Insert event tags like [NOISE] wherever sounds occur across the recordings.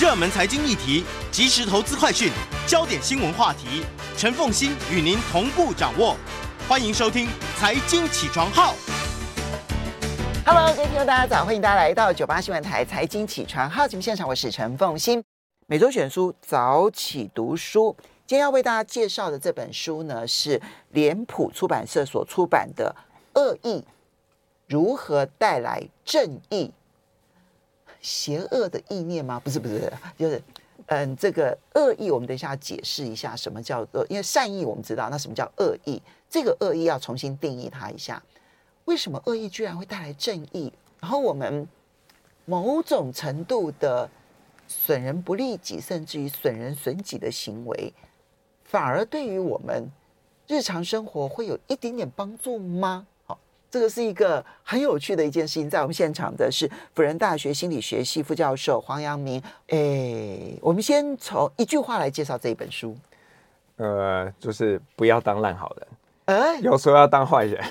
热门财经议题、即时投资快讯、焦点新闻话题，陈凤欣与您同步掌握。欢迎收听《财经起床号》。Hello，各位听众，大家早！欢迎大家来到九八新闻台《财经起床号》节目现场，我是陈凤欣。每周选书早起读书，今天要为大家介绍的这本书呢，是脸谱出版社所出版的《恶意如何带来正义》。邪恶的意念吗？不是，不是，就是，嗯，这个恶意，我们等一下解释一下什么叫恶，因为善意我们知道，那什么叫恶意？这个恶意要重新定义它一下。为什么恶意居然会带来正义？然后我们某种程度的损人不利己，甚至于损人损己的行为，反而对于我们日常生活会有一点点帮助吗？这个是一个很有趣的一件事情，在我们现场的是辅仁大学心理学系副教授黄阳明。哎，我们先从一句话来介绍这一本书。呃，就是不要当烂好人，哎，有时候要当坏人。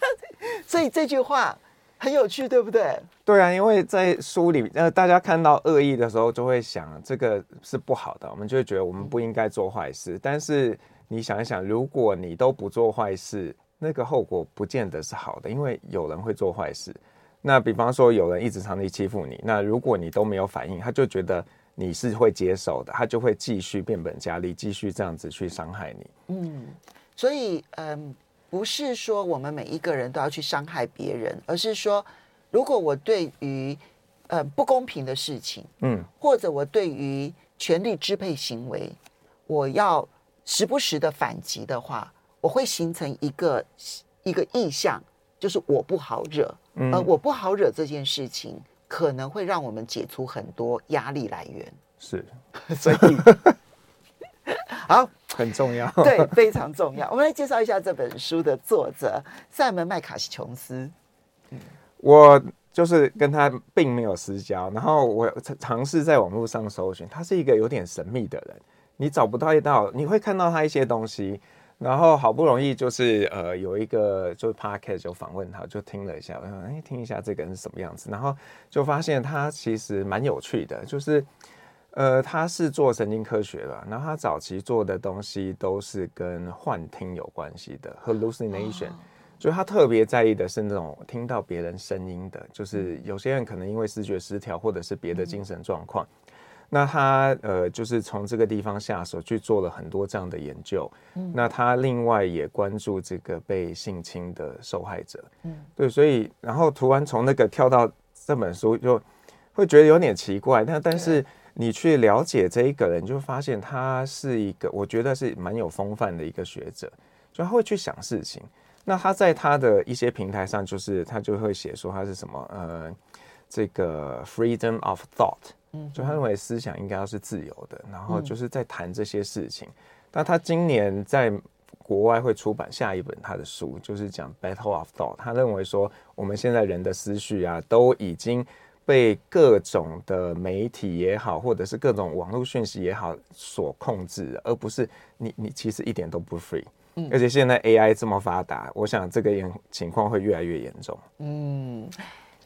[LAUGHS] 所以这句话很有趣，对不对？对啊，因为在书里，呃，大家看到恶意的时候，就会想这个是不好的，我们就会觉得我们不应该做坏事。但是你想一想，如果你都不做坏事，那个后果不见得是好的，因为有人会做坏事。那比方说，有人一直长期欺负你，那如果你都没有反应，他就觉得你是会接受的，他就会继续变本加厉，继续这样子去伤害你。嗯，所以嗯，不是说我们每一个人都要去伤害别人，而是说，如果我对于呃不公平的事情，嗯，或者我对于权力支配行为，我要时不时的反击的话。我会形成一个一个意象，就是我不好惹，嗯，而我不好惹这件事情，可能会让我们解除很多压力来源。是，[LAUGHS] 所以 [LAUGHS] 好很重要，[LAUGHS] 对，非常重要。我们来介绍一下这本书的作者赛门麦卡西琼斯。嗯，我就是跟他并没有私交，然后我尝试在网络上搜寻，他是一个有点神秘的人，你找不到一道，你会看到他一些东西。然后好不容易就是呃有一个就是 podcast 就访问他，就听了一下，我想哎听一下这个人是什么样子，然后就发现他其实蛮有趣的，就是呃他是做神经科学的，然后他早期做的东西都是跟幻听有关系的 hallucination，就他特别在意的是那种听到别人声音的，就是有些人可能因为视觉失调或者是别的精神状况。那他呃，就是从这个地方下手去做了很多这样的研究。嗯，那他另外也关注这个被性侵的受害者。嗯，对，所以然后突然从那个跳到这本书，就会觉得有点奇怪。那但是你去了解这一个人，就发现他是一个，我觉得是蛮有风范的一个学者，就他会去想事情。那他在他的一些平台上，就是他就会写说他是什么呃，这个 freedom of thought。嗯，就他认为思想应该要是自由的，然后就是在谈这些事情。那他今年在国外会出版下一本他的书，就是讲 Battle of Thought。他认为说，我们现在人的思绪啊，都已经被各种的媒体也好，或者是各种网络讯息也好所控制，而不是你你其实一点都不 free。嗯，而且现在 AI 这么发达，我想这个情况会越来越严重。嗯。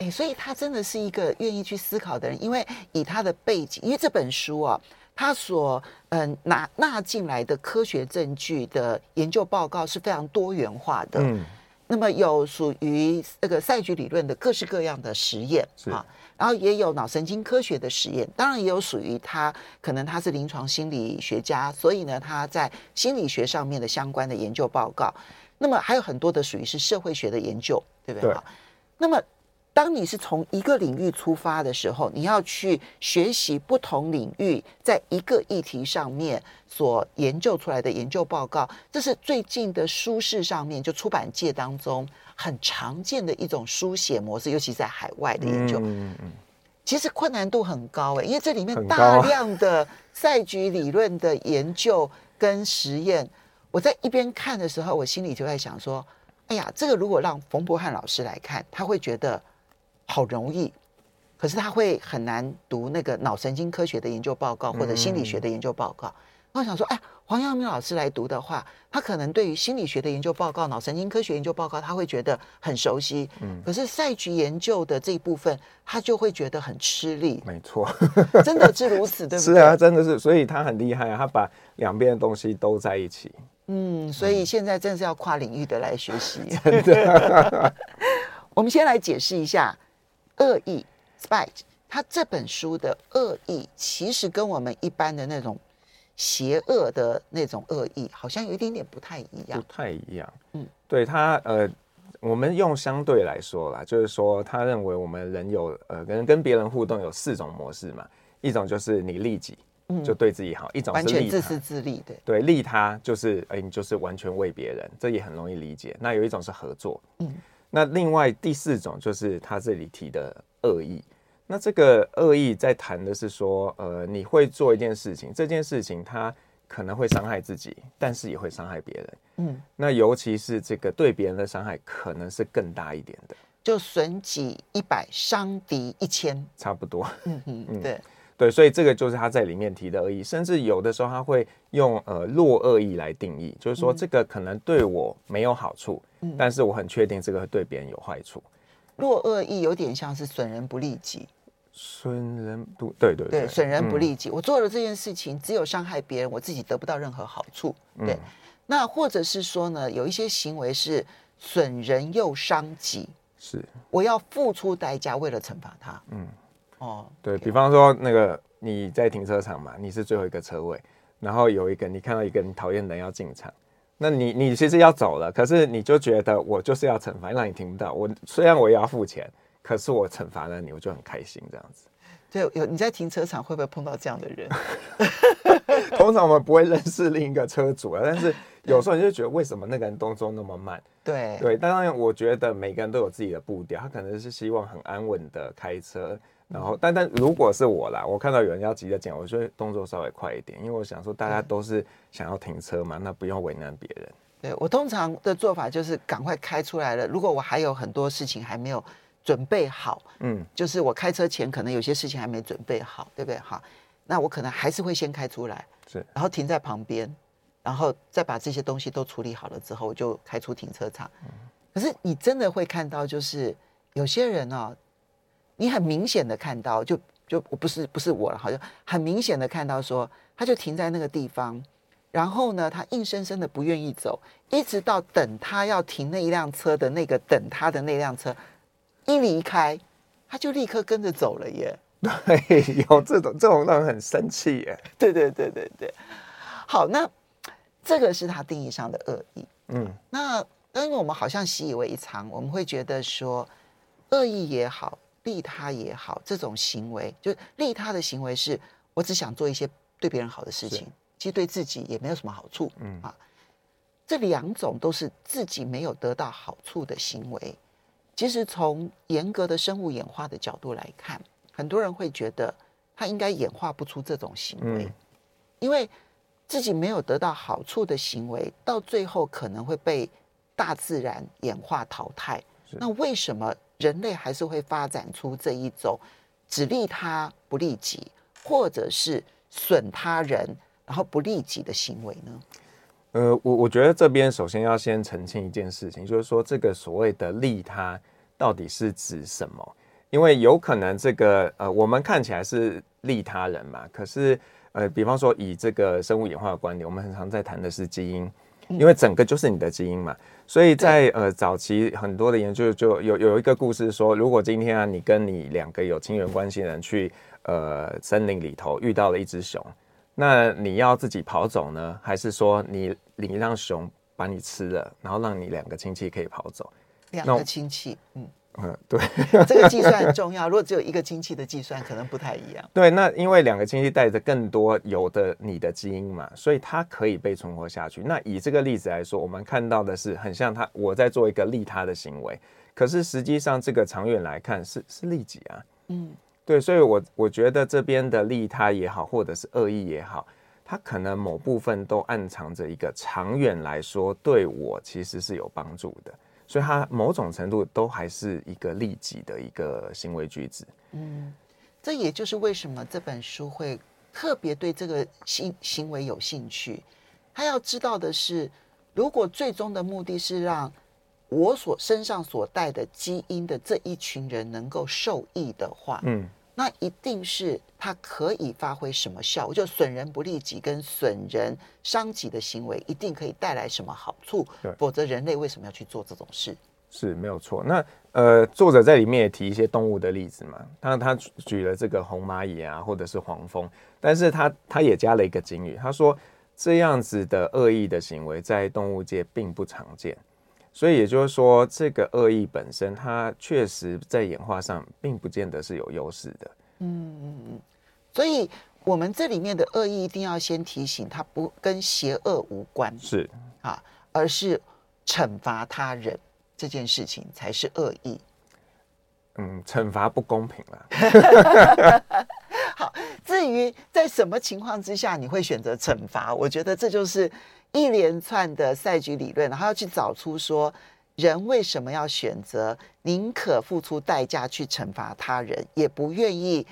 欸、所以他真的是一个愿意去思考的人，因为以他的背景，因为这本书啊，他所嗯纳纳进来的科学证据的研究报告是非常多元化的。嗯，那么有属于这个赛局理论的各式各样的实验啊，然后也有脑神经科学的实验，当然也有属于他可能他是临床心理学家，所以呢他在心理学上面的相关的研究报告。那么还有很多的属于是社会学的研究，对不对？对。那么。当你是从一个领域出发的时候，你要去学习不同领域在一个议题上面所研究出来的研究报告，这是最近的书市上面就出版界当中很常见的一种书写模式，尤其在海外的研究。嗯嗯。其实困难度很高诶，因为这里面大量的赛局理论的研究跟实验，我在一边看的时候，我心里就在想说：哎呀，这个如果让冯博翰老师来看，他会觉得。好容易，可是他会很难读那个脑神经科学的研究报告或者心理学的研究报告。我想说，哎，黄阳明老师来读的话，他可能对于心理学的研究报告、脑神经科学研究报告，他会觉得很熟悉。嗯，可是赛局研究的这一部分，他就会觉得很吃力。没错，[LAUGHS] 真的是如此，对不对？是啊，真的是，所以他很厉害啊，他把两边的东西都在一起。嗯，所以现在真的是要跨领域的来学习。真的，[LAUGHS] [LAUGHS] 我们先来解释一下恶意 （spite）。他这本书的恶意，其实跟我们一般的那种。邪恶的那种恶意，好像有一点点不太一样。不太一样，嗯，对他，呃，我们用相对来说啦，就是说，他认为我们人有，呃，跟跟别人互动有四种模式嘛。一种就是你利己，就对自己好；嗯、一种是，完全自私自利的，对，利他就是，哎，你就是完全为别人，这也很容易理解。那有一种是合作，嗯，那另外第四种就是他这里提的恶意。那这个恶意在谈的是说，呃，你会做一件事情，这件事情它可能会伤害自己，但是也会伤害别人。嗯，那尤其是这个对别人的伤害可能是更大一点的，就损己一百，伤敌一千，差不多。嗯嗯，对对，所以这个就是他在里面提的恶意，甚至有的时候他会用呃弱恶意来定义，就是说这个可能对我没有好处，嗯，但是我很确定这个会对别人有坏处。弱恶意有点像是损人不利己。损人不对对对，损人不利己。嗯、我做了这件事情，只有伤害别人，我自己得不到任何好处。对，嗯、那或者是说呢，有一些行为是损人又伤己，是我要付出代价为了惩罚他。嗯，哦，对，比方说那个你在停车场嘛，你是最后一个车位，然后有一个你看到一个你讨厌的人要进场，那你你其实要走了，可是你就觉得我就是要惩罚，让你停不到。我虽然我也要付钱。可是我惩罚了你，我就很开心这样子。对，有你在停车场会不会碰到这样的人？通常我们不会认识另一个车主啊，但是有时候你就觉得为什么那个人动作那么慢？[LAUGHS] 对对，当然我觉得每个人都有自己的步调，他可能是希望很安稳的开车，然后但但如果是我啦，我看到有人要急着讲，我就会动作稍微快一点，因为我想说大家都是想要停车嘛，那不要为难别人。对，我通常的做法就是赶快开出来了，如果我还有很多事情还没有。准备好，嗯，就是我开车前可能有些事情还没准备好，对不对？好，那我可能还是会先开出来，是，然后停在旁边，然后再把这些东西都处理好了之后，我就开出停车场。嗯，可是你真的会看到，就是有些人哦，你很明显的看到，就就不是不是我了，好像很明显的看到说，他就停在那个地方，然后呢，他硬生生的不愿意走，一直到等他要停那一辆车的那个等他的那辆车。一离开，他就立刻跟着走了耶。对，有这种这种让人很生气耶。对对对对对。好，那这个是他定义上的恶意。嗯，那因为我们好像习以为常，我们会觉得说，恶意也好，利他也好，这种行为，就利他的行为是，我只想做一些对别人好的事情，其实对自己也没有什么好处。嗯啊，这两种都是自己没有得到好处的行为。其实从严格的生物演化的角度来看，很多人会觉得他应该演化不出这种行为，嗯、因为自己没有得到好处的行为，到最后可能会被大自然演化淘汰。那为什么人类还是会发展出这一种只利他不利己，或者是损他人然后不利己的行为呢？呃，我我觉得这边首先要先澄清一件事情，就是说这个所谓的利他到底是指什么？因为有可能这个呃，我们看起来是利他人嘛，可是呃，比方说以这个生物演化的观点，我们很常在谈的是基因，因为整个就是你的基因嘛，所以在呃早期很多的研究就有有一个故事说，如果今天啊你跟你两个有亲缘关系的人去呃森林里头遇到了一只熊。那你要自己跑走呢，还是说你你让熊把你吃了，然后让你两个亲戚可以跑走？两个亲戚，嗯嗯，对，[LAUGHS] 这个计算很重要。如果只有一个亲戚的计算，可能不太一样。对，那因为两个亲戚带着更多有的你的基因嘛，所以它可以被存活下去。那以这个例子来说，我们看到的是很像他我在做一个利他的行为，可是实际上这个长远来看是是利己啊，嗯。对，所以我，我我觉得这边的利他也好，或者是恶意也好，它可能某部分都暗藏着一个长远来说对我其实是有帮助的，所以它某种程度都还是一个利己的一个行为举止。嗯，这也就是为什么这本书会特别对这个行行为有兴趣。他要知道的是，如果最终的目的是让我所身上所带的基因的这一群人能够受益的话，嗯，那一定是它可以发挥什么效果？就损人不利己跟损人伤己的行为，一定可以带来什么好处？对，否则人类为什么要去做这种事？是没有错。那呃，作者在里面也提一些动物的例子嘛，他他举了这个红蚂蚁啊，或者是黄蜂，但是他他也加了一个警语，他说这样子的恶意的行为在动物界并不常见。所以也就是说，这个恶意本身，它确实在演化上并不见得是有优势的。嗯嗯嗯。所以，我们这里面的恶意一定要先提醒，它不跟邪恶无关，是啊，而是惩罚他人这件事情才是恶意。嗯，惩罚不公平了。[LAUGHS] 好，至于在什么情况之下你会选择惩罚，我觉得这就是。一连串的赛局理论，然后要去找出说人为什么要选择宁可付出代价去惩罚他人，也不愿意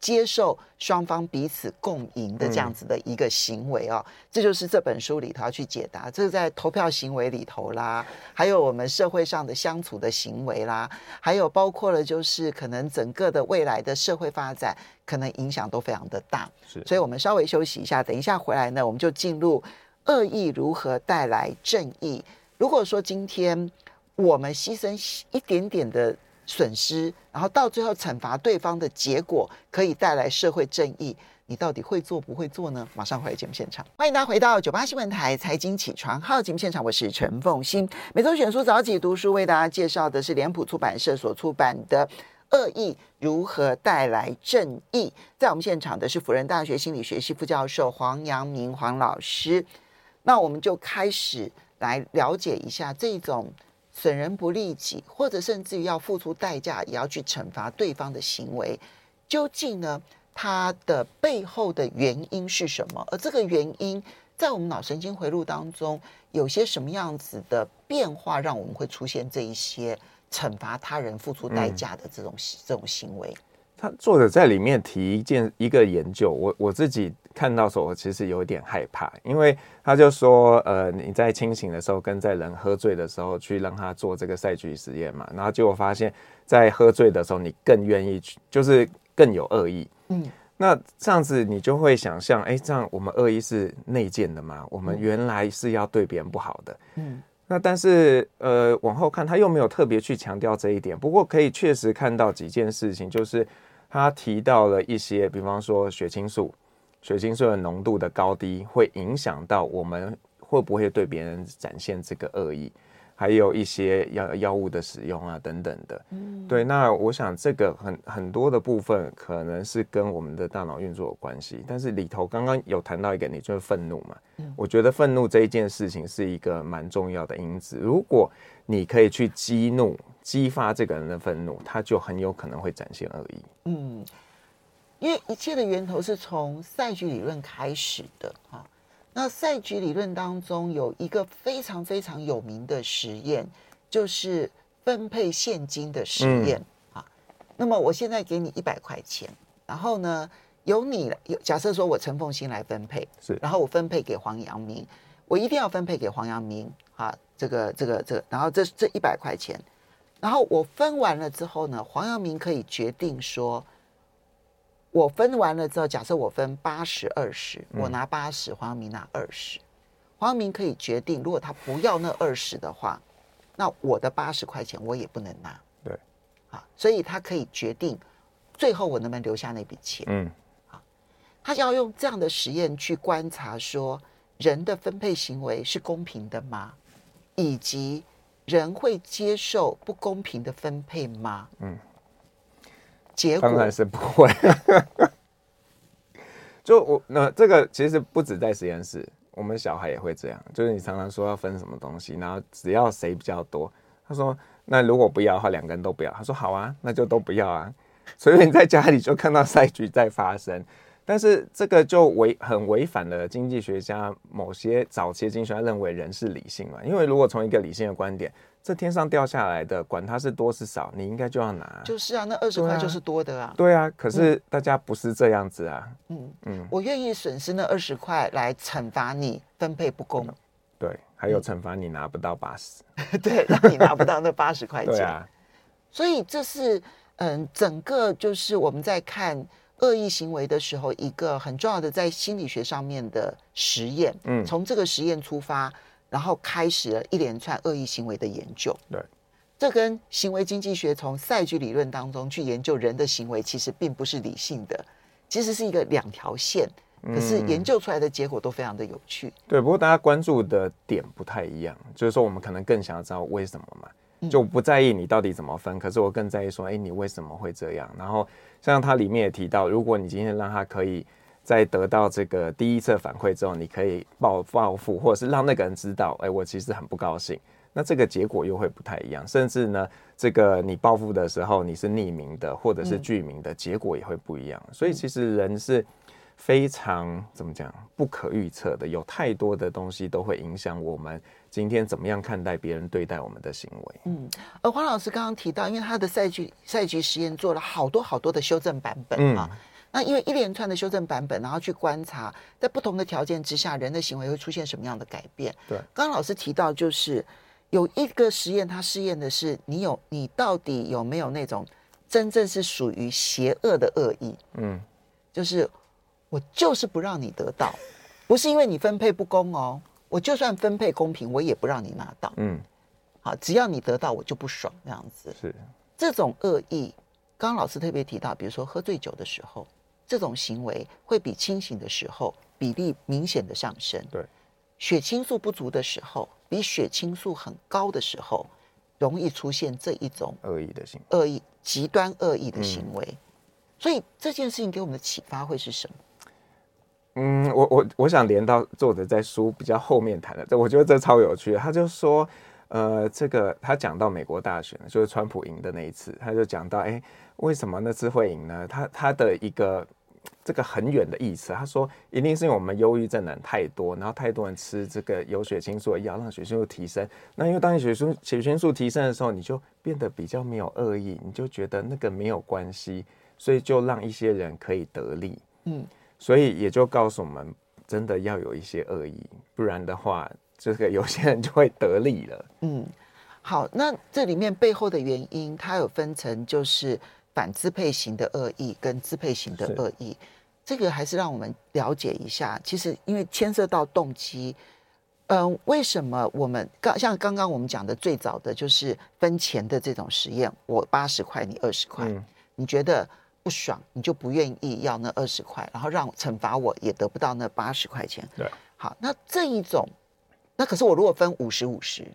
接受双方彼此共赢的这样子的一个行为哦。这就是这本书里头要去解答。这是在投票行为里头啦，还有我们社会上的相处的行为啦，还有包括了就是可能整个的未来的社会发展，可能影响都非常的大。是，所以我们稍微休息一下，等一下回来呢，我们就进入。恶意如何带来正义？如果说今天我们牺牲一点点的损失，然后到最后惩罚对方的结果可以带来社会正义，你到底会做不会做呢？马上回来节目现场，欢迎大家回到九八新闻台财经起床号节目现场，我是陈凤欣。每周选书早起读书，为大家介绍的是脸谱出版社所出版的。恶意如何带来正义？在我们现场的是辅仁大学心理学系副教授黄阳明黄老师。那我们就开始来了解一下这种损人不利己，或者甚至于要付出代价也要去惩罚对方的行为，究竟呢，它的背后的原因是什么？而这个原因在我们脑神经回路当中有些什么样子的变化，让我们会出现这一些惩罚他人付出代价的这种、这种行为？他作者在里面提一件一个研究，我我自己看到时候，我其实有一点害怕，因为他就说，呃，你在清醒的时候跟在人喝醉的时候去让他做这个赛局实验嘛，然后结果发现，在喝醉的时候你更愿意去，就是更有恶意。嗯，那这样子你就会想象，哎，这样我们恶意是内建的吗？我们原来是要对别人不好的。嗯。那但是呃，往后看他又没有特别去强调这一点，不过可以确实看到几件事情，就是。他提到了一些，比方说血清素，血清素的浓度的高低会影响到我们会不会对别人展现这个恶意，还有一些药药物的使用啊等等的。嗯，对。那我想这个很很多的部分可能是跟我们的大脑运作有关系，但是里头刚刚有谈到一个，你就是愤怒嘛。嗯，我觉得愤怒这一件事情是一个蛮重要的因子。如果你可以去激怒。激发这个人的愤怒，他就很有可能会展现恶意。嗯，因为一切的源头是从赛局理论开始的哈。那赛局理论当中有一个非常非常有名的实验，就是分配现金的实验啊。嗯、那么我现在给你一百块钱，然后呢，由你有假设说我陈凤新来分配，是，然后我分配给黄阳明，我一定要分配给黄阳明啊。这个这个这个，然后这这一百块钱。然后我分完了之后呢，黄阳明可以决定说，我分完了之后，假设我分八十二十，我拿八十，黄阳明拿二十。黄阳明可以决定，如果他不要那二十的话，那我的八十块钱我也不能拿。对，啊，所以他可以决定最后我能不能留下那笔钱。嗯，啊，他要用这样的实验去观察说，人的分配行为是公平的吗？以及。人会接受不公平的分配吗？嗯，结果当然是不会。[LAUGHS] 就我那这个其实不止在实验室，我们小孩也会这样。就是你常常说要分什么东西，然后只要谁比较多，他说那如果不要的话，两个人 [LAUGHS] 都不要。他说好啊，那就都不要啊。所以你在家里就看到赛局在发生。但是这个就违很违反了经济学家某些早期经济学家认为人是理性嘛，因为如果从一个理性的观点，这天上掉下来的，管它是多是少，你应该就要拿。就是啊，那二十块就是多的啊。对啊，可是大家不是这样子啊。嗯嗯，我愿意损失那二十块来惩罚你分配不公。对，还有惩罚你拿不到八十。[LAUGHS] 对，让你拿不到那八十块钱。[LAUGHS] 对啊。所以这是嗯，整个就是我们在看恶意行为的时候，一个很重要的在心理学上面的实验。嗯，从这个实验出发。然后开始了一连串恶意行为的研究。对，这跟行为经济学从赛局理论当中去研究人的行为，其实并不是理性的，其实是一个两条线。可是研究出来的结果都非常的有趣。嗯、对，不过大家关注的点不太一样，就是说我们可能更想要知道为什么嘛，就不在意你到底怎么分，可是我更在意说，哎，你为什么会这样？然后像它里面也提到，如果你今天让他可以。在得到这个第一次反馈之后，你可以报报复，或者是让那个人知道，哎，我其实很不高兴。那这个结果又会不太一样，甚至呢，这个你报复的时候你是匿名的，或者是具名的，结果也会不一样。所以其实人是非常怎么讲不可预测的，有太多的东西都会影响我们今天怎么样看待别人对待我们的行为。嗯，而黄老师刚刚提到，因为他的赛局赛局实验做了好多好多的修正版本啊。嗯那因为一连串的修正版本，然后去观察，在不同的条件之下，人的行为会出现什么样的改变？对，刚刚老师提到，就是有一个实验，他试验的是你有你到底有没有那种真正是属于邪恶的恶意？嗯，就是我就是不让你得到，[LAUGHS] 不是因为你分配不公哦，我就算分配公平，我也不让你拿到。嗯，好，只要你得到，我就不爽，这样子。是这种恶意，刚刚老师特别提到，比如说喝醉酒的时候。这种行为会比清醒的时候比例明显的上升。对，血清素不足的时候，比血清素很高的时候，容易出现这一种恶意的行为，恶意极端恶意的行为。嗯、所以这件事情给我们的启发会是什么？嗯，我我我想连到作者在书比较后面谈的，这我觉得这超有趣的。他就说，呃，这个他讲到美国大选，就是川普赢的那一次，他就讲到，哎。为什么那次会赢呢？他他的一个这个很远的意思，他说一定是因为我们忧郁症的人太多，然后太多人吃这个有血清素的药，让血清素提升。那因为当你血清血清素提升的时候，你就变得比较没有恶意，你就觉得那个没有关系，所以就让一些人可以得利。嗯，所以也就告诉我们，真的要有一些恶意，不然的话，这个 [LAUGHS] 有些人就会得利了。嗯，好，那这里面背后的原因，它有分成就是。反支配型的恶意跟支配型的恶意，这个还是让我们了解一下。其实因为牵涉到动机，嗯，为什么我们刚像刚刚我们讲的最早的就是分钱的这种实验，我八十块你二十块，嗯、你觉得不爽，你就不愿意要那二十块，然后让惩罚我也得不到那八十块钱。对，好，那这一种，那可是我如果分五十五十，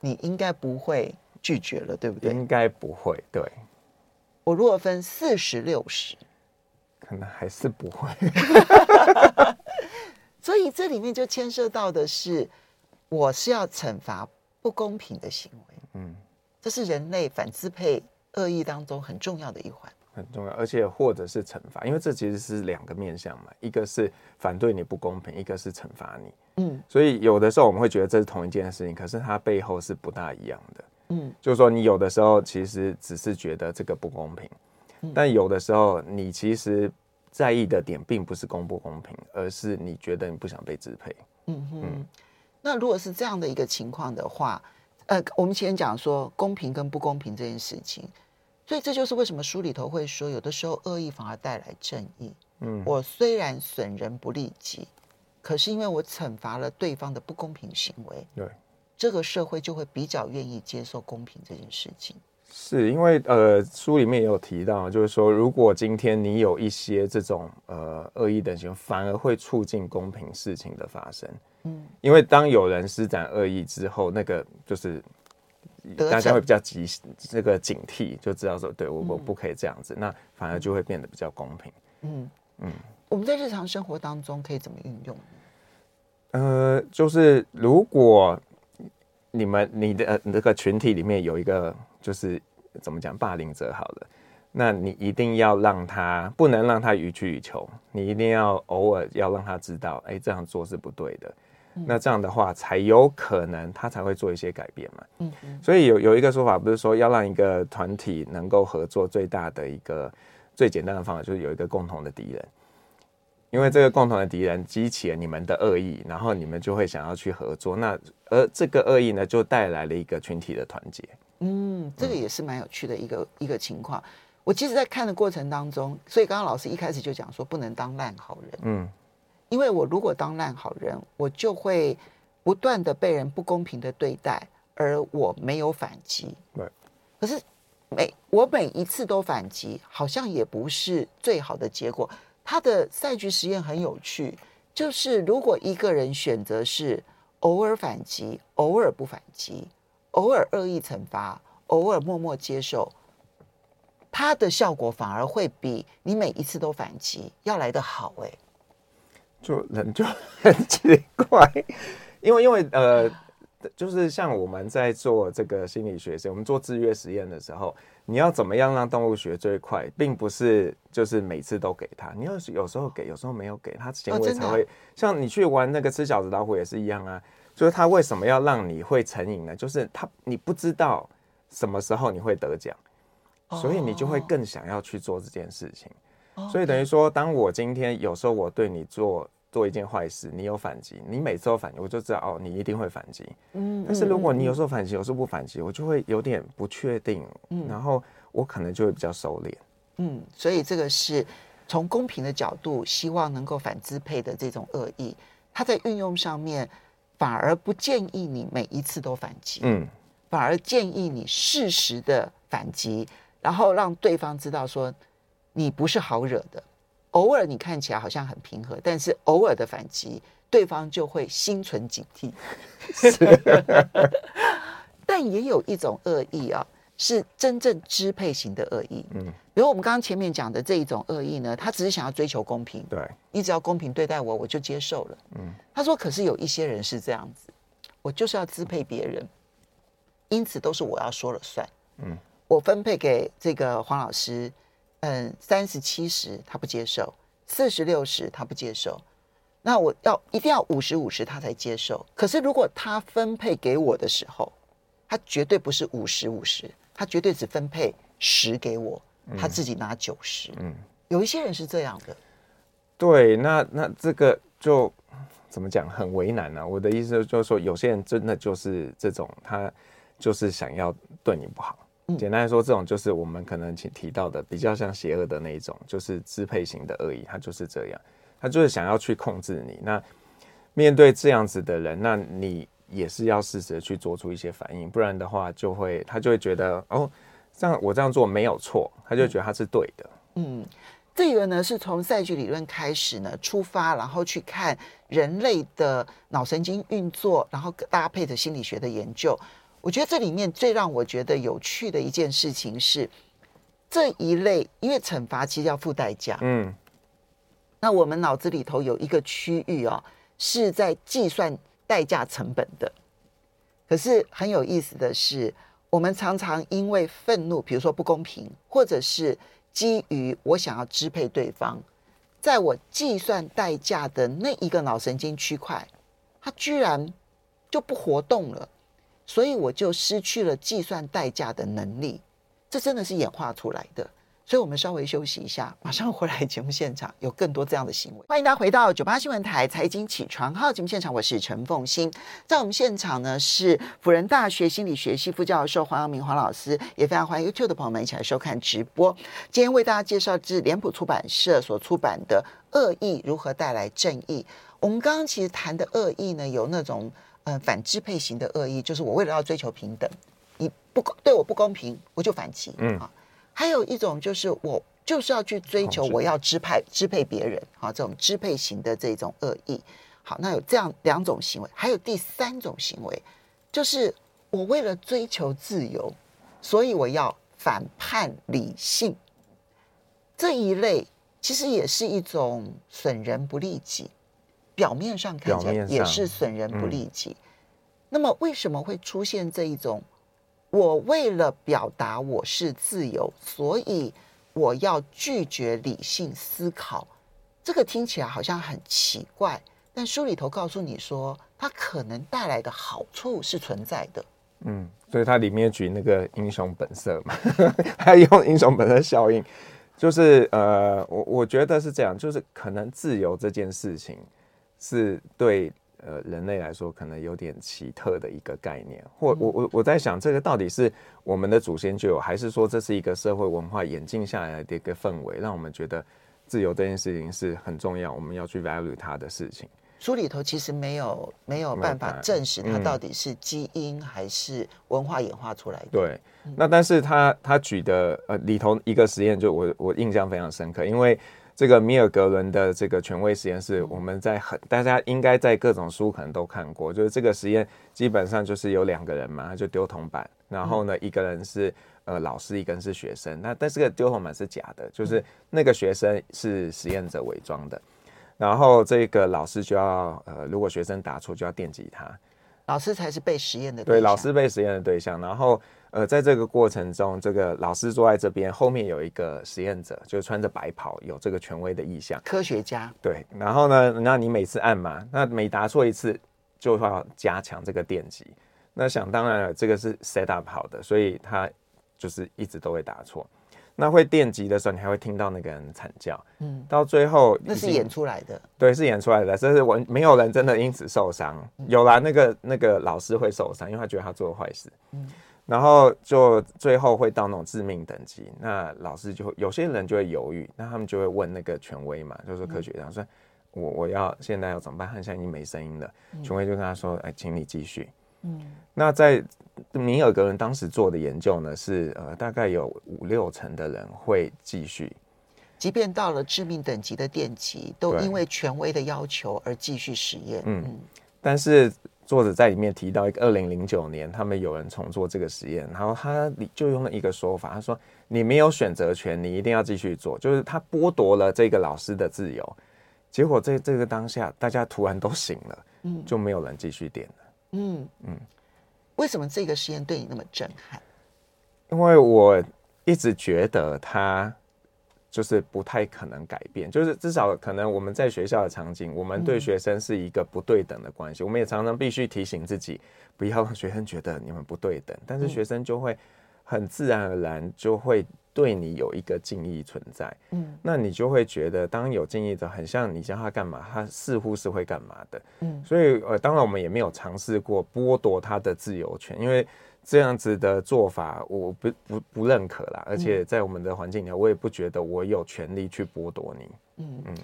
你应该不会。拒绝了，对不对？应该不会。对，我如果分四十六十，可能还是不会。[LAUGHS] 所以这里面就牵涉到的是，我是要惩罚不公平的行为。嗯，这是人类反支配恶意当中很重要的一环。很重要，而且或者是惩罚，因为这其实是两个面向嘛，一个是反对你不公平，一个是惩罚你。嗯，所以有的时候我们会觉得这是同一件事情，可是它背后是不大一样的。嗯，就是说你有的时候其实只是觉得这个不公平，嗯、但有的时候你其实在意的点并不是公不公平，而是你觉得你不想被支配。嗯哼，嗯，那如果是这样的一个情况的话，呃，我们前讲说公平跟不公平这件事情，所以这就是为什么书里头会说，有的时候恶意反而带来正义。嗯，我虽然损人不利己，可是因为我惩罚了对方的不公平行为。对。这个社会就会比较愿意接受公平这件事情，是因为呃书里面也有提到，就是说如果今天你有一些这种呃恶意的行为，反而会促进公平事情的发生。嗯，因为当有人施展恶意之后，那个就是大家会比较急这个警惕，就知道说对我我不可以这样子，嗯、那反而就会变得比较公平。嗯嗯，我们在日常生活当中可以怎么运用？呃，就是如果。你们你的呃这个群体里面有一个就是怎么讲霸凌者好了，那你一定要让他不能让他予取予求，你一定要偶尔要让他知道，哎，这样做是不对的。嗯、那这样的话才有可能他才会做一些改变嘛。嗯嗯。所以有有一个说法，不是说要让一个团体能够合作，最大的一个最简单的方法就是有一个共同的敌人，因为这个共同的敌人激起了你们的恶意，然后你们就会想要去合作。那而这个恶意呢，就带来了一个群体的团结。嗯，这个也是蛮有趣的一个、嗯、一个情况。我其实，在看的过程当中，所以刚刚老师一开始就讲说，不能当烂好人。嗯，因为我如果当烂好人，我就会不断的被人不公平的对待，而我没有反击。对。可是每我每一次都反击，好像也不是最好的结果。他的赛局实验很有趣，就是如果一个人选择是偶尔反击，偶尔不反击，偶尔恶意惩罚，偶尔默默接受。它的效果反而会比你每一次都反击要来得好哎，就人就 [LAUGHS] 很奇怪，因为因为呃，就是像我们在做这个心理学时，我们做制约实验的时候，你要怎么样让动物学最快，并不是就是每次都给他，你要是有时候给，有时候没有给他行为才会、哦、像你去玩那个吃饺子老虎也是一样啊，就是他为什么要让你会成瘾呢？就是他你不知道什么时候你会得奖。所以你就会更想要去做这件事情，所以等于说，当我今天有时候我对你做做一件坏事，你有反击，你每次都反击，我就知道哦，你一定会反击。嗯，但是如果你有时候反击，有时候不反击，我就会有点不确定，嗯然后我可能就会比较收敛。嗯，所以这个是从公平的角度，希望能够反支配的这种恶意，它在运用上面反而不建议你每一次都反击，嗯，反而建议你适时的反击。然后让对方知道说，你不是好惹的。偶尔你看起来好像很平和，但是偶尔的反击，对方就会心存警惕。[LAUGHS] 但也有一种恶意啊，是真正支配型的恶意。嗯，比如我们刚刚前面讲的这一种恶意呢，他只是想要追求公平。对，你只要公平对待我，我就接受了。嗯，他说，可是有一些人是这样子，我就是要支配别人，因此都是我要说了算。嗯。我分配给这个黄老师，嗯，三十七十他不接受，四十六十他不接受，那我要一定要五十五十他才接受。可是如果他分配给我的时候，他绝对不是五十五十，他绝对只分配十给我，他自己拿九十。嗯，有一些人是这样的。对，那那这个就怎么讲，很为难呢、啊？我的意思就是说，有些人真的就是这种，他就是想要对你不好。简单来说，这种就是我们可能提提到的比较像邪恶的那一种，就是支配型的恶意，他就是这样，他就是想要去控制你。那面对这样子的人，那你也是要适时的去做出一些反应，不然的话，就会他就会觉得哦，这样我这样做没有错，他就觉得他是对的。嗯，这个呢是从赛局理论开始呢出发，然后去看人类的脑神经运作，然后搭配着心理学的研究。我觉得这里面最让我觉得有趣的一件事情是，这一类因为惩罚其实要付代价，嗯，那我们脑子里头有一个区域哦，是在计算代价成本的。可是很有意思的是，我们常常因为愤怒，比如说不公平，或者是基于我想要支配对方，在我计算代价的那一个脑神经区块，它居然就不活动了。所以我就失去了计算代价的能力，这真的是演化出来的。所以我们稍微休息一下，马上回来节目现场有更多这样的行为。欢迎大家回到九八新闻台财经起床号节目现场，我是陈凤欣。在我们现场呢是辅仁大学心理学系副教授黄阳明黄老师，也非常欢迎 YouTube 的朋友们一起来收看直播。今天为大家介绍至脸谱出版社所出版的《恶意如何带来正义》。我们刚刚其实谈的恶意呢，有那种。嗯，反支配型的恶意就是我为了要追求平等，你不公对我不公平，我就反击。嗯啊，还有一种就是我就是要去追求我要支配支配别人啊，这种支配型的这种恶意。好，那有这样两种行为，还有第三种行为，就是我为了追求自由，所以我要反叛理性。这一类其实也是一种损人不利己。表面上看起来也是损人不利己，嗯，那么为什么会出现这一种？我为了表达我是自由，所以我要拒绝理性思考，这个听起来好像很奇怪，但书里头告诉你说，它可能带来的好处是存在的。嗯，所以它里面举那个英雄本色嘛，[LAUGHS] 还用英雄本色效应，就是呃，我我觉得是这样，就是可能自由这件事情是对。呃，人类来说可能有点奇特的一个概念，或我我我在想，这个到底是我们的祖先就有，还是说这是一个社会文化演进下来的一个氛围，让我们觉得自由这件事情是很重要，我们要去 value 它的事情。书里头其实没有没有办法证实它到底是基因还是文化演化出来的。嗯、对，那但是他他举的呃里头一个实验，就我我印象非常深刻，因为。这个米尔格伦的这个权威实验室，我们在很大家应该在各种书可能都看过。就是这个实验基本上就是有两个人嘛，他就丢铜板，然后呢，一个人是呃老师，一个人是学生。那但是这个丢铜板是假的，就是那个学生是实验者伪装的，然后这个老师就要呃，如果学生答错就要电击他，老师才是被实验的对象。对，老师被实验的对象，然后。呃，在这个过程中，这个老师坐在这边，后面有一个实验者，就穿着白袍，有这个权威的意向，科学家。对，然后呢，那你每次按嘛，那每答错一次，就要加强这个电击。那想当然了，这个是 set up 好的，所以他就是一直都会答错。那会电击的时候，你还会听到那个人惨叫。嗯，到最后那是演出来的。对，是演出来的，这是完没有人真的因此受伤。有啦，那个那个老师会受伤，因为他觉得他做了坏事。嗯。然后就最后会到那种致命等级，那老师就会有些人就会犹豫，那他们就会问那个权威嘛，就是科学家说，我我要现在要怎么办？他现在已经没声音了，权威就跟他说，哎，请你继续。嗯，那在米尔格伦当时做的研究呢，是呃大概有五六成的人会继续，即便到了致命等级的电击，都因为权威的要求而继续实验。嗯，嗯但是。作者在里面提到一个二零零九年，他们有人重做这个实验，然后他就用了一个说法，他说：“你没有选择权，你一定要继续做。”就是他剥夺了这个老师的自由，结果在这个当下，大家突然都醒了，嗯，就没有人继续点了。嗯嗯，为什么这个实验对你那么震撼？因为我一直觉得他。就是不太可能改变，就是至少可能我们在学校的场景，我们对学生是一个不对等的关系，我们也常常必须提醒自己，不要让学生觉得你们不对等，但是学生就会很自然而然就会对你有一个敬意存在，嗯，那你就会觉得当有敬意的，很像你叫他干嘛，他似乎是会干嘛的，嗯，所以呃，当然我们也没有尝试过剥夺他的自由权，因为。这样子的做法，我不不不认可啦。而且在我们的环境里，我也不觉得我有权利去剥夺你。嗯嗯，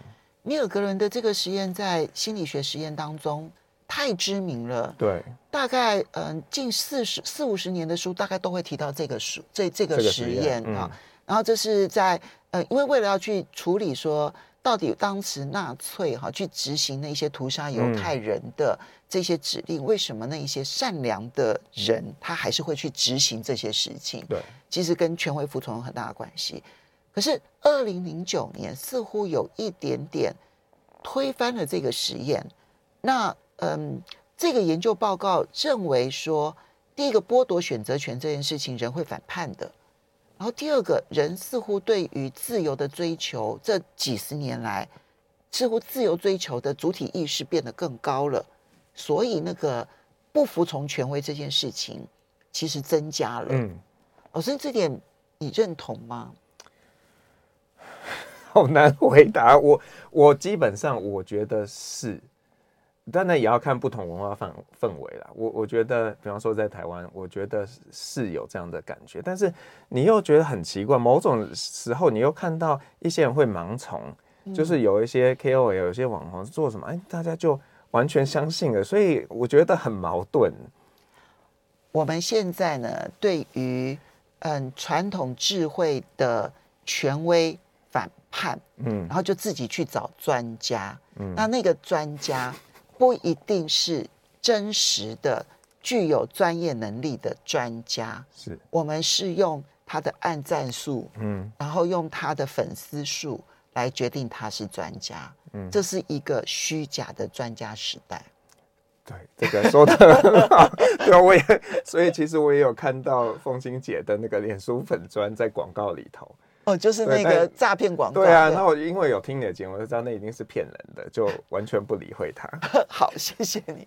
米尔格伦的这个实验在心理学实验当中太知名了。对，大概嗯近四十四五十年的书，大概都会提到这个书这这个实验啊。然后这是在呃，因为为了要去处理说。到底当时纳粹哈去执行那些屠杀犹太人的这些指令，为什么那一些善良的人他还是会去执行这些事情？对，其实跟权威服从有很大的关系。可是二零零九年似乎有一点点推翻了这个实验。那嗯，这个研究报告认为说，第一个剥夺选择权这件事情，人会反叛的。然后第二个人似乎对于自由的追求，这几十年来，似乎自由追求的主体意识变得更高了，所以那个不服从权威这件事情其实增加了。嗯，老师这点你认同吗？[LAUGHS] 好难回答，我我基本上我觉得是。当然也要看不同文化氛氛围啦。我我觉得，比方说在台湾，我觉得是有这样的感觉。但是你又觉得很奇怪，某种时候你又看到一些人会盲从，就是有一些 KOL，有一些网红做什么，哎，大家就完全相信了。所以我觉得很矛盾。我们现在呢，对于嗯传统智慧的权威反叛，嗯，然后就自己去找专家，嗯，那那个专家。不一定是真实的、具有专业能力的专家。是我们是用他的按赞数，嗯，然后用他的粉丝数来决定他是专家。嗯，这是一个虚假的专家时代。对，这个说的 [LAUGHS] 很好。对，我也，所以其实我也有看到凤青姐的那个脸书粉砖在广告里头。哦，就是那个诈骗广告。对啊，那我因为有听你的节目，我就知道那一定是骗人的，就 [LAUGHS] 完全不理会他。[LAUGHS] 好，谢谢你。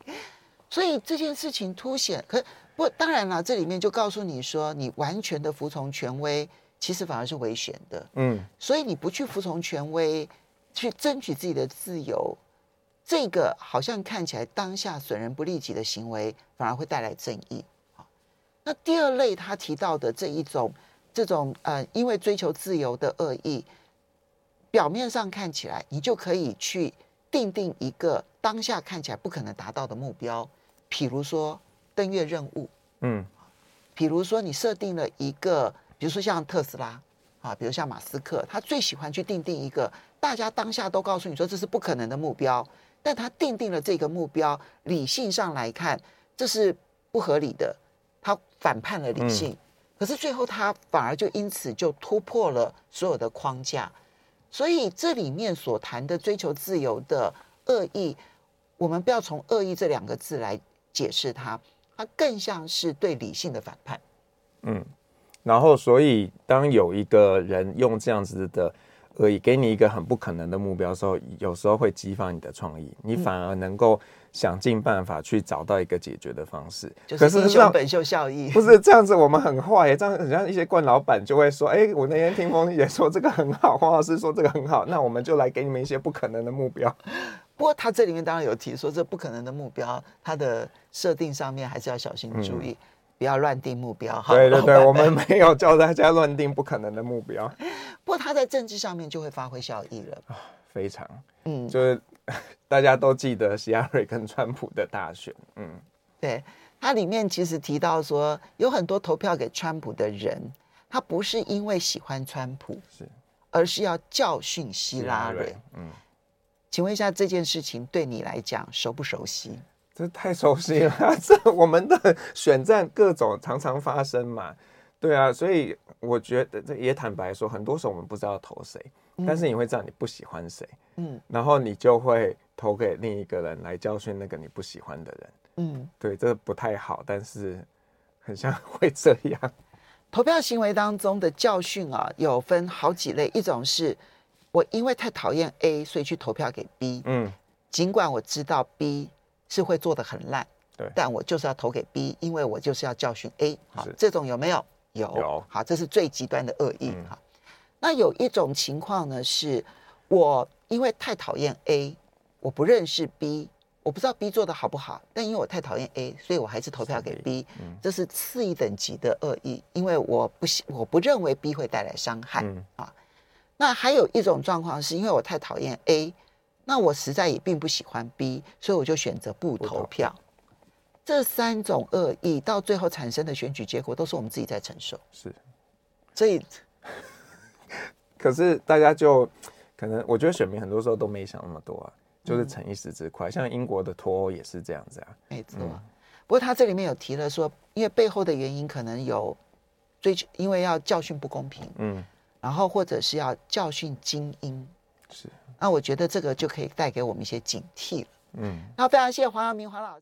所以这件事情凸显，可不当然了，这里面就告诉你说，你完全的服从权威，其实反而是危险的。嗯，所以你不去服从权威，去争取自己的自由，这个好像看起来当下损人不利己的行为，反而会带来正义。那第二类他提到的这一种，这种呃，因为追求自由的恶意，表面上看起来，你就可以去定定一个当下看起来不可能达到的目标。譬如说登月任务，嗯，比如说你设定了一个，比如说像特斯拉啊，比如像马斯克，他最喜欢去定定一个大家当下都告诉你说这是不可能的目标，但他定定了这个目标，理性上来看这是不合理的，他反叛了理性，可是最后他反而就因此就突破了所有的框架，所以这里面所谈的追求自由的恶意，我们不要从恶意这两个字来。解释它，它更像是对理性的反叛。嗯，然后所以当有一个人用这样子的恶意给你一个很不可能的目标的时候，有时候会激发你的创意，你反而能够想尽办法去找到一个解决的方式。嗯、可是英雄本秀效益不是这样子，我们很坏，这样很像一些惯老板就会说：“哎，我那天听风姐说这个很好，黄老师说这个很好，那我们就来给你们一些不可能的目标。”不过他这里面当然有提说，这不可能的目标，它的设定上面还是要小心注意，嗯、不要乱定目标。[LAUGHS] 对对对，我们没有叫大家乱定不可能的目标。[LAUGHS] 不过他在政治上面就会发挥效益了，非常，嗯，就是 [LAUGHS] 大家都记得希拉瑞 [LAUGHS] 跟川普的大选，嗯，对，它里面其实提到说，有很多投票给川普的人，他不是因为喜欢川普，是，而是要教训希拉瑞，嗯。请问一下，这件事情对你来讲熟不熟悉？这太熟悉了，[LAUGHS] 这我们的选战各种常常发生嘛，对啊，所以我觉得这也坦白说，很多时候我们不知道投谁，嗯、但是你会知道你不喜欢谁，嗯，然后你就会投给另一个人来教训那个你不喜欢的人，嗯，对，这不太好，但是很像会这样。[LAUGHS] 投票行为当中的教训啊，有分好几类，一种是。我因为太讨厌 A，所以去投票给 B。嗯，尽管我知道 B 是会做的很烂，对，但我就是要投给 B，因为我就是要教训 A。好，这种有没有？有。有。好，这是最极端的恶意。好，那有一种情况呢，是我因为太讨厌 A，我不认识 B，我不知道 B 做的好不好，但因为我太讨厌 A，所以我还是投票给 B。嗯，这是次一等级的恶意，因为我不我不认为 B 会带来伤害。嗯啊。那还有一种状况是因为我太讨厌 A，那我实在也并不喜欢 B，所以我就选择不投票。这三种恶意到最后产生的选举结果都是我们自己在承受。是，所以，可是大家就可能，我觉得选民很多时候都没想那么多啊，就是逞一时之快。嗯、像英国的脱欧也是这样子啊。没错。嗯、不过他这里面有提了说，因为背后的原因可能有追求，因为要教训不公平。嗯。然后或者是要教训精英，是，那我觉得这个就可以带给我们一些警惕了。嗯，那非常谢谢黄耀明黄老师。